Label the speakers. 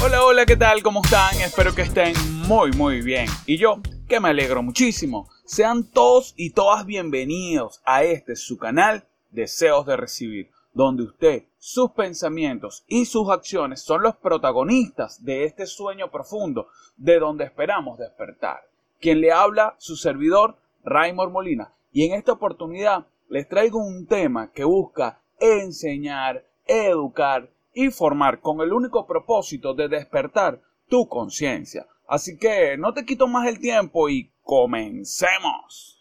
Speaker 1: Hola, hola. ¿qué tal? ¿Cómo están? Espero que estén muy, muy bien. Y yo, que me alegro muchísimo. Sean todos y todas bienvenidos a este su canal Deseos de Recibir, donde usted, sus pensamientos y sus acciones son los protagonistas de este sueño profundo de donde esperamos despertar. Quien le habla, su servidor, Raymond Molina. Y en esta oportunidad les traigo un tema que busca enseñar, educar y formar con el único propósito de despertar tu conciencia. Así que no te quito más el tiempo y comencemos.